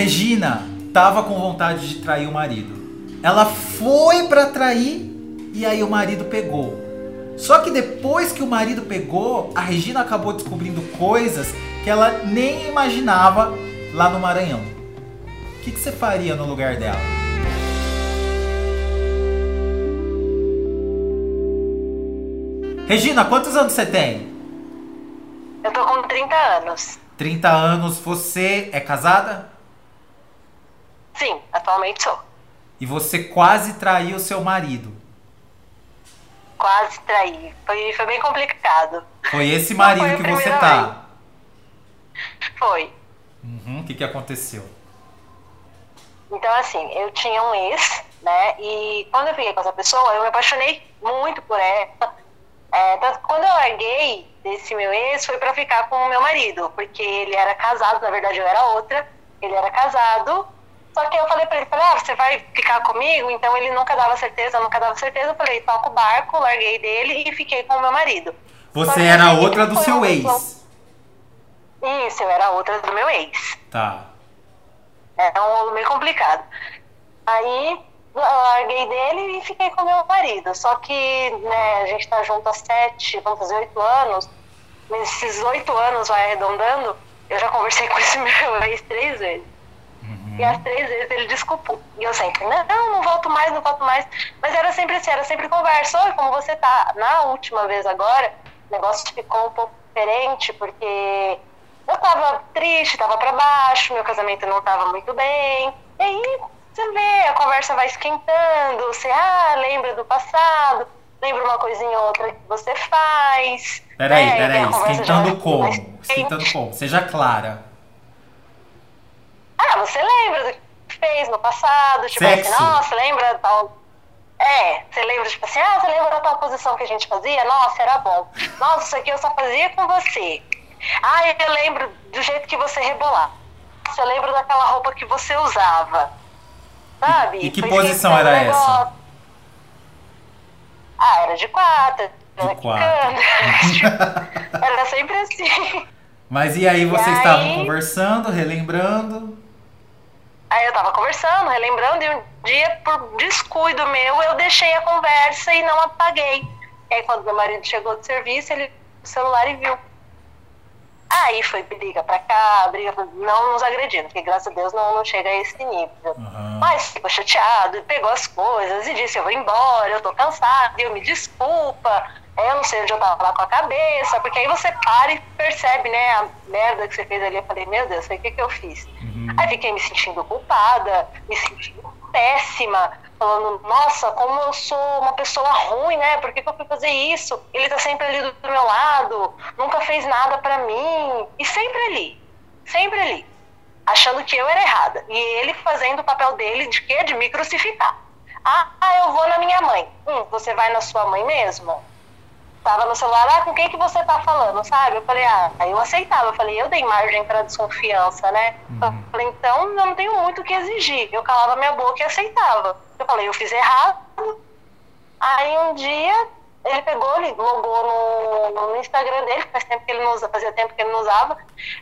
Regina tava com vontade de trair o marido. Ela foi para trair e aí o marido pegou. Só que depois que o marido pegou, a Regina acabou descobrindo coisas que ela nem imaginava lá no Maranhão. O que, que você faria no lugar dela? Regina, quantos anos você tem? Eu tô com 30 anos. 30 anos, você é casada? Sim, atualmente sou. E você quase traiu seu marido. Quase traí. Foi, foi bem complicado. Foi esse marido foi que você tá. Foi. Uhum, O que, que aconteceu? Então, assim, eu tinha um ex, né? E quando eu fiquei com essa pessoa, eu me apaixonei muito por ela. É, tanto que quando eu larguei desse meu ex, foi pra ficar com o meu marido, porque ele era casado, na verdade eu era outra, ele era casado. Só que eu falei pra ele, falei, ah, você vai ficar comigo? Então ele nunca dava certeza, nunca dava certeza. Eu falei, toca o barco, larguei dele e fiquei com o meu marido. Você que era assim, outra do seu ex. pessoa- Isso, eu era outra do meu ex. Tá. É um rolo meio complicado. Aí larguei dele e fiquei com meu marido. Só que né, a gente tá junto há sete, vamos fazer oito anos. Nesses oito anos, vai arredondando, eu já conversei com esse meu ex três vezes. E as três vezes ele desculpou. E eu sempre, não, não volto mais, não volto mais. Mas era sempre assim, era sempre conversa. Oi, como você tá? Na última vez agora, o negócio ficou um pouco diferente, porque eu tava triste, tava pra baixo, meu casamento não tava muito bem. E aí, você vê, a conversa vai esquentando, você, ah, lembra do passado, lembra uma coisinha ou outra que você faz. Peraí, né? Peraí. Esquentando como? Esquentando como? Seja clara. Ah, você lembra do que fez no passado? Tipo Sexo. assim, nossa, lembra tal. É, você lembra, tipo assim, ah, você lembra da tal posição que a gente fazia? Nossa, era bom. Nossa, isso aqui eu só fazia com você. Ah, eu lembro do jeito que você rebolava. Nossa, eu lembro daquela roupa que você usava. Sabe? E que Foi posição era negócio. Ah, era de quatro. era quatro. era sempre assim. Mas e aí vocês aí- estavam conversando, relembrando? Aí eu tava conversando, relembrando, e um dia, por descuido meu, eu deixei a conversa e não apaguei. E aí quando meu marido chegou do serviço, ele o celular e viu. Aí foi briga pra cá, briga pra... não nos agredindo, porque graças a Deus não, não chega a esse nível. Aham. Mas ficou chateado, pegou as coisas e disse, eu vou embora, eu tô cansado, eu me desculpa, eu não sei onde eu tava lá com a cabeça, porque aí você para e percebe, né, a merda que você fez ali. Eu falei, meu Deus, o que que eu fiz? Aí fiquei me sentindo culpada, me sentindo péssima, falando, nossa, como eu sou uma pessoa ruim, né? Por que, que eu fui fazer isso? Ele tá sempre ali do, do meu lado, nunca fez nada pra mim. E sempre ali, sempre ali, achando que eu era errada. E ele fazendo o papel dele de quê? De me crucificar. Ah, ah, eu vou na minha mãe. Hum, você vai na sua mãe mesmo? Tava no celular, ah, com quem que você tá falando, sabe? Eu falei, ah, aí eu aceitava. Eu falei, eu dei margem pra desconfiança, né? Eu falei, então eu não tenho muito o que exigir. Eu calava minha boca e aceitava. Eu falei, eu fiz errado. Aí um dia ele pegou, ele logou no, no Instagram dele, faz tempo que ele não usa, fazia tempo que ele não usava.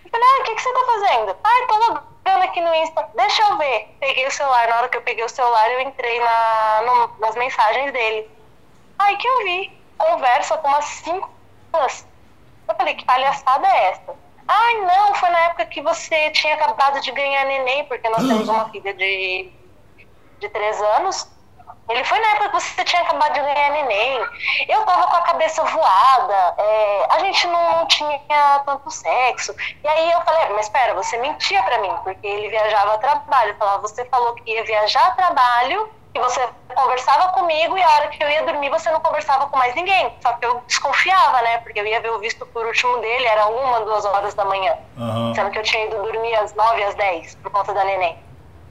Eu falei, ah, o que, que você tá fazendo? Ah, tô logando aqui no Insta, deixa eu ver. Peguei o celular, na hora que eu peguei o celular, eu entrei na, no- nas mensagens dele. Aí que eu vi, conversa com umas cinco pessoas. Eu falei, que palhaçada é essa? Ai, não, foi na época que você tinha acabado de ganhar neném, porque nós temos uma filha de, de três anos. Ele foi na época que você tinha acabado de ganhar neném. Eu tava com a cabeça voada, é, a gente não, tinha tanto sexo. E aí eu falei, mas espera, você mentia pra mim, porque ele viajava a trabalho. Eu falava, você falou que ia viajar a trabalho e você conversava comigo e a hora que eu ia dormir você não conversava com mais ninguém. Só que eu desconfiava, né? Porque eu ia ver o visto por último dele, era uma, duas horas da manhã. Aham. Sendo que eu tinha ido dormir às nove, às dez, por conta da neném.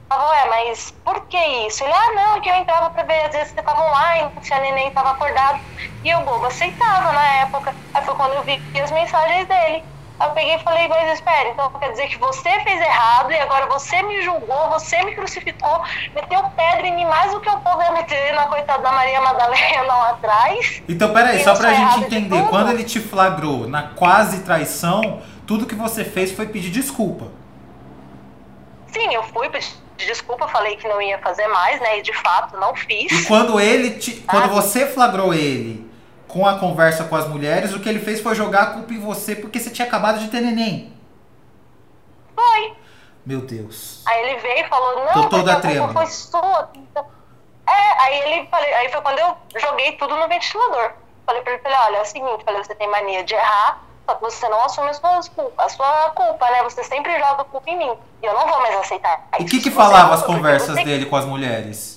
Eu falava, ué, mas por que isso? Ele, ah, não, que eu entrava pra ver, às vezes você tava online, se a neném tava acordada. E eu, bobo, aceitava na época. Aí foi quando eu vi as mensagens dele. Aí eu peguei e falei, mas espera, então quer dizer que você fez errado e agora você me julgou, você me crucificou, meteu pedra em mim mais do que o povo ia meter na coitada da Maria Madalena lá atrás. Então, peraí, só eu pra sou gente entender. Quando ele te flagrou na quase traição, tudo que você fez foi pedir desculpa. sim, eu fui pedir desculpa, falei que não ia fazer mais, né? E de fato não fiz. E quando ele te, quando você flagrou ele com a conversa com as mulheres, o que ele fez foi jogar a culpa em você porque você tinha acabado de ter neném. Foi. Meu Deus. Aí ele veio e falou, não, Tô toda a culpa foi sua. É, aí ele falei, aí foi quando eu joguei tudo no ventilador. Falei pra ele, falei, olha, é o seguinte, falei, você tem mania de errar, só que você não assume as suas culpas, a sua culpa, né? Você sempre joga a culpa em mim. E eu não vou mais aceitar. E o que que falava as conversas dele com as mulheres?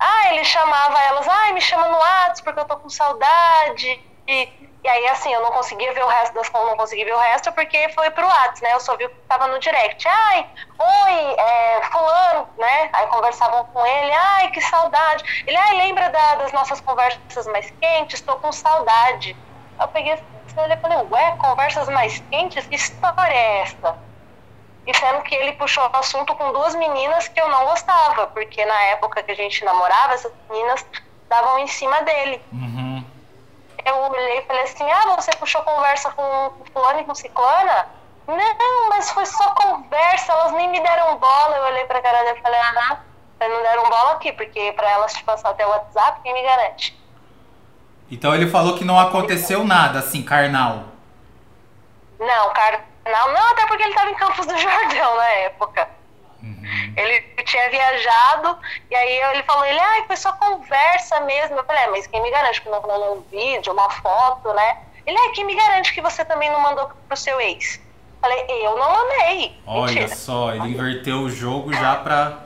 Ah, ele chamava elas, ai, me chama no WhatsApp porque eu tô com saudade. E, e aí, assim, eu não conseguia ver o resto das não consegui ver o resto porque foi pro WhatsApp, né? Eu só vi o que tava no direct. Ai, oi, é, fulano, né? Aí conversavam com ele, ai, que saudade. Ele, ai, lembra da- das nossas conversas mais quentes? Tô com saudade. Eu peguei assim, e falei, ué, conversas mais quentes? Que história é essa? E sendo que ele puxou o assunto com duas meninas que eu não gostava, porque na época que a gente namorava, essas meninas davam em cima dele. Uhum. Eu olhei e falei assim, ah, você puxou conversa com fulano e com ciclana? Não, mas foi só conversa, elas nem me deram bola. Eu olhei pra cara dele e falei, aham, elas não deram bola aqui, porque pra elas te passar até o WhatsApp, quem me garante? Então ele falou que não aconteceu nada assim, carnal. Não, carnal, não, até porque ele tava em Campos do Jordão na época. Ele tinha viajado, e aí ele falou, ele, ai, foi só conversa mesmo. Eu falei, é, mas quem me garante que não rolou um vídeo, uma foto, né? Ele, é, quem me garante que você também não mandou pro seu ex? Falei, eu não mandei. Olha Mentira. só, ele inverteu o jogo já pra.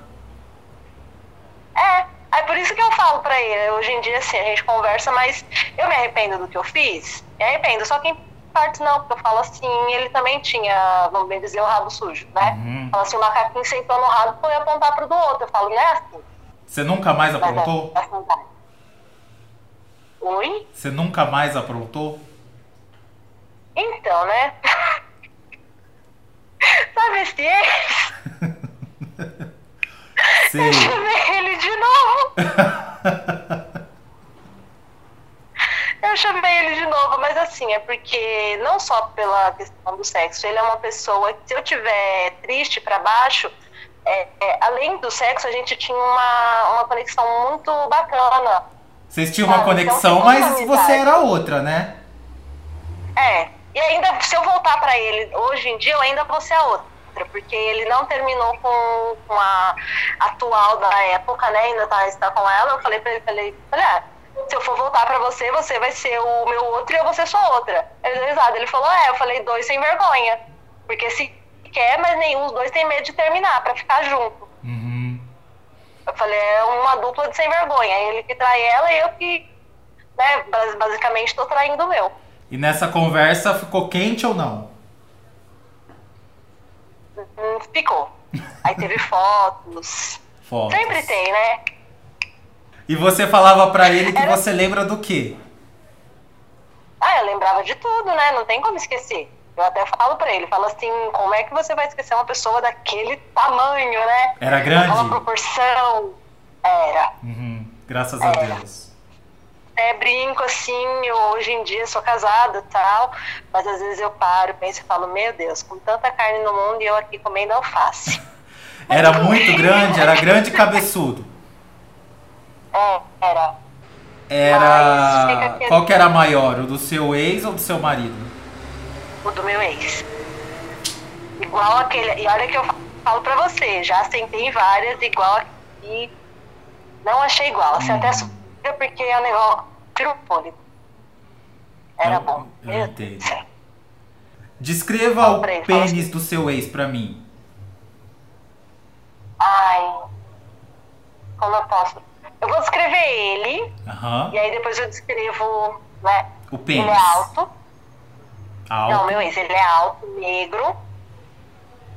É, é por isso que eu falo pra ele. Hoje em dia, assim, a gente conversa, mas eu me arrependo do que eu fiz. Me arrependo, só que em partes não, porque eu falo assim, ele também tinha, vamos bem dizer, o rabo sujo, né? Uhum. Fala assim, o macaquinho sentou no rabo foi apontar pro do outro. Eu falo, não é assim. Você nunca mais Mas aprontou? é, assim vai. Oi? Você nunca mais aprontou? Então, né? Sabe esse ex? Sei. Eu chamei ele de novo. Eu chamei ele de novo, mas assim, é porque não só pela questão do sexo, ele é uma pessoa que se eu tiver triste pra baixo, é, é, além do sexo, a gente tinha uma, uma conexão muito bacana. Vocês tinham uma Ah, conexão, então mas você era outra, né? É, e ainda, se eu voltar pra ele hoje em dia, eu ainda vou ser a outra, porque ele não terminou com, com a atual da época, né? Ainda tá, está com ela. Eu falei pra ele, falei, ah, se eu for voltar pra você, você vai ser o meu outro e eu vou ser sua outra. Ele deu risada, ele falou, é, eu falei, dois sem vergonha. Porque se quer, mas nenhum, os dois têm medo de terminar, pra ficar junto. Uhum. Eu falei, é uma dupla de sem vergonha. Ele que trai ela e eu que, né, bas- basicamente tô traindo o meu. E nessa conversa ficou quente ou não? Hum, ficou. Aí teve fotos. Fotos. Sempre tem, né? E você falava pra ele que Era- você lembra do quê? Ah, eu lembrava de tudo, né? Não tem como esquecer. Eu até falo pra ele, falo assim, como é que você vai esquecer uma pessoa daquele tamanho, né? Era grande? Aquela proporção. Era. Uhum. Graças a Deus. É, brinco assim, eu hoje em dia sou casada e tal, mas às vezes eu paro, penso e falo, meu Deus, com tanta carne no mundo e eu aqui comendo alface. Era muito grande, era grande e cabeçudo. É, era. Era. Qual que era maior? O do seu ex ou do seu marido? o do meu ex. Igual aquele. E olha que eu falo pra você, já sentei várias, igual aqui. Não achei igual. Você até sofreu porque é um negócio. Tira o fôlego. Era Eu- bom. eu Meu. Deus. Descreva o pênis assim. do seu ex pra mim. Ai. Como eu posso? Eu vou descrever ele, Aham. e aí depois eu descrevo, né? O Ele pênis. é alto. Alto. Não, meu ex, ele é alto, negro.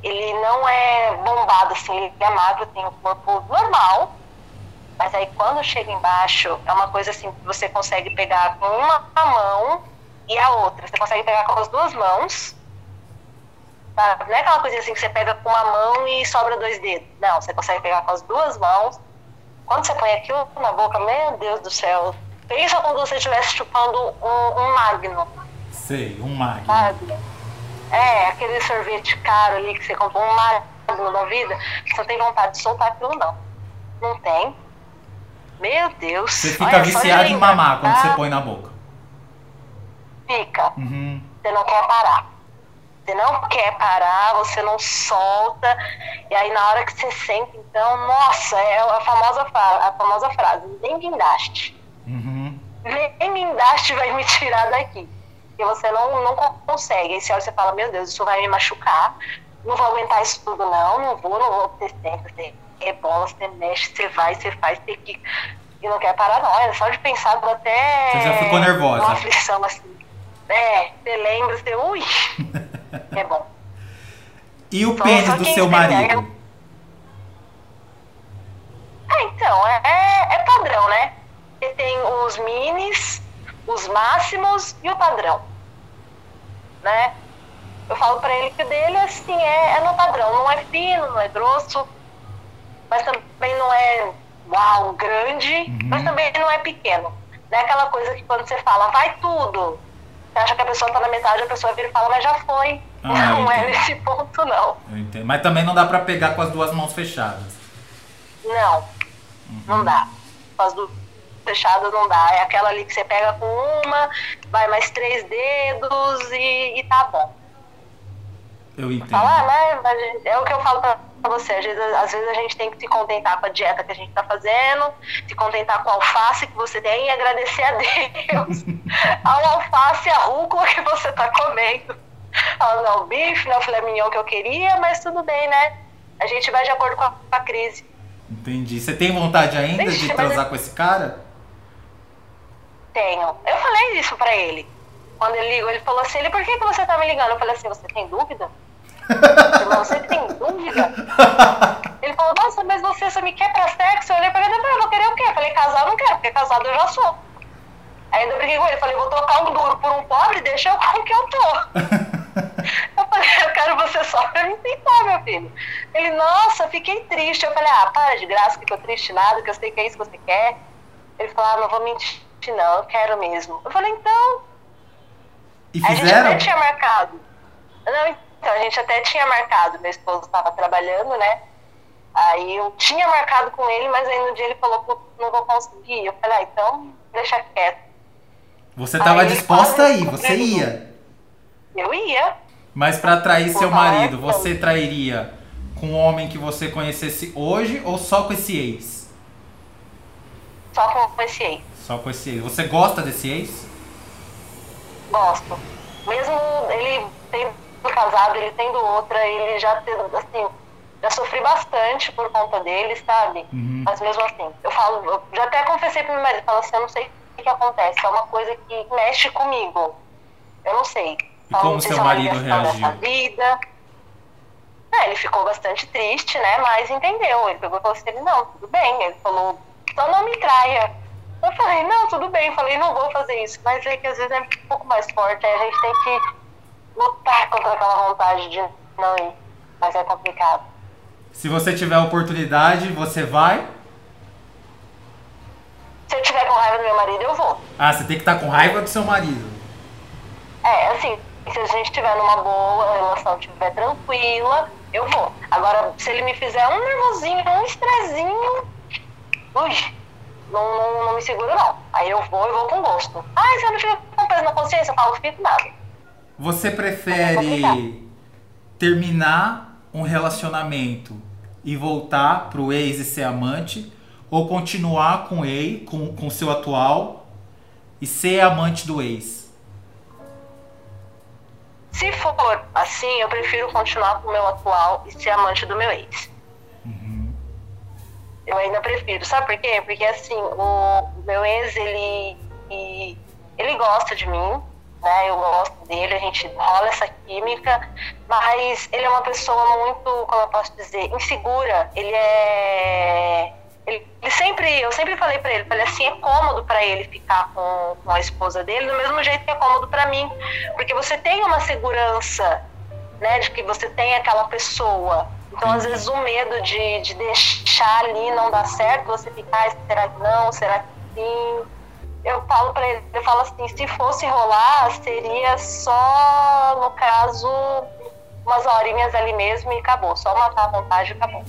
Ele não é bombado, assim, ele é magro, tem um corpo normal. Mas aí quando chega embaixo, é uma coisa assim que você consegue pegar com uma mão e a outra. Você consegue pegar com as duas mãos. Não é aquela coisa assim que você pega com uma mão e sobra dois dedos. Não, você consegue pegar com as duas mãos. Quando você põe aquilo na boca, meu Deus do céu. Pensa como se você estivesse chupando um, um magno Sei, um magno. sabe? É, aquele sorvete caro ali que você comprou, um pasmo da vida, você não tem vontade de soltar aquilo, não. Não tem. Meu Deus. Você fica viciado em mamar quando você põe na boca. Fica. Uhum. Você não quer parar. Você não quer parar, você não solta. E aí na hora que você senta, então, nossa, é a famosa, a famosa frase, nem guindaste. Uhum. Nem guindaste vai me tirar daqui. E você não, não consegue. Aí você olha e fala, meu Deus, isso vai me machucar. Não vou aguentar isso tudo, não. Não vou, não vou ter tempo. Você rebola, você mexe, você vai, você faz, você que E não quer parar, não. É só de pensar até. Você já ficou nervosa. Uma aflição assim. É, você lembra, você. Ui! é bom. E o pênis do seu marido? É, então, é, é padrão, né? Você tem os minis, os máximos e o padrão. Né? Eu falo pra ele que o dele, assim, é, é no padrão. Não é fino, não é grosso, mas também não é, uau, grande, uhum. mas também não é pequeno. Não é aquela coisa que quando você fala, vai tudo, você acha que a pessoa tá na metade, a pessoa vira e fala, mas já foi. Ah, não é nesse ponto, não. Mas também não dá pra pegar com as duas mãos fechadas. Não, uhum. não dá. Com as duas fechadas não dá. É aquela ali que você pega com uma, vai mais três dedos e, e tá bom. Eu entendo. Falar, né? É o que eu falo pra você. Às vezes, às vezes a gente tem que se contentar com a dieta que a gente tá fazendo, se contentar com a alface que você tem e agradecer a Deus ao alface e a rúcula que você tá comendo. Ah, não, o bife, não o filé mignon que eu queria, mas tudo bem, né? A gente vai de acordo com a, com a crise. Entendi. Você tem vontade ainda Vixe, de transar com esse cara? Tenho. Eu falei isso pra ele. Quando ele ligou, ele falou assim, ele, por que, que você tá me ligando? Eu falei assim, você tem dúvida? Você tem dúvida? Ele falou, nossa, mas você só me quer pra sexo? Eu olhei pra ele falei, eu vou querer o quê? Eu falei, casar eu não quero, porque casado eu já sou. Aí eu briguei com ele, falei, vou trocar um duro por um pobre, deixa eu com o que eu tô. eu falei, eu quero você só pra me tentar, meu filho. Ele, nossa, fiquei triste. Eu falei, ah, para de graça, que eu tô triste nada, que eu sei que é isso que você quer. Ele falou, ah, não vou mentir não, eu quero mesmo. Eu falei, então... E fizeram? A gente até tinha marcado. Não, então, a gente até tinha marcado, meu esposo estava trabalhando, né? Aí eu tinha marcado com ele, mas aí no dia ele falou que não vou conseguir. Eu falei, ah, então deixa quieto. Você estava disposta a ir, você ia? Eu ia. Mas para atrair seu marido, você trairia com um homem que você conhecesse hoje ou só com esse ex? Só com esse ex. Só com esse ex. Você gosta desse ex? Gosto. Mesmo ele tem casado, ele tendo outra, ele já assim, já sofri bastante por conta dele, sabe? Uhum. Mas mesmo assim, eu falo, eu já até confessei pro meu marido, falo assim, eu não sei o que acontece, é uma coisa que mexe comigo. Eu não sei. E falo, como seu marido reagiu? Vida. É, ele ficou bastante triste, né? Mas entendeu. Ele pegou e falou assim, não, tudo bem. Ele falou, só não me traia. Eu falei, não, tudo bem. Eu falei, não vou fazer isso. Mas é que às vezes é um pouco mais forte, aí a gente tem que lutar contra aquela vontade de não ir. Mas é complicado. Se você tiver a oportunidade, você vai? Se eu tiver com raiva do meu marido, eu vou. Ah, você tem que estar com raiva do seu marido. É, assim, se a gente estiver numa boa relação, estiver tranquila, eu vou. Agora, se ele me fizer um nervosinho, um estressinho, ui, não, não, não me seguro não. Aí eu vou e vou com gosto. Ah, se eu não fico com peso na consciência, eu falo, fico nada. Você prefere terminar um relacionamento e voltar pro ex e ser amante ou continuar com ele, com, com seu atual e ser amante do ex? Se for assim, eu prefiro continuar com o meu atual e ser amante do meu ex. Uhum. Eu ainda prefiro. Sabe por quê? Porque assim, o meu ex, ele, ele gosta de mim, né? Eu gosto dele, a gente rola essa química, mas ele é uma pessoa muito, como eu posso dizer, insegura. Ele é ele, ele sempre, eu sempre falei para ele, falei assim, é cômodo para ele ficar com, com a esposa dele do mesmo jeito que é cômodo para mim, porque você tem uma segurança, né, de que você tem aquela pessoa. Então, às vezes, o medo de, de deixar ali não dar certo, você ficar, será que não, será que sim? Eu falo para ele, eu falo assim, se fosse rolar, seria só no caso umas horinhas ali mesmo e acabou. Só matar a vontade e acabou.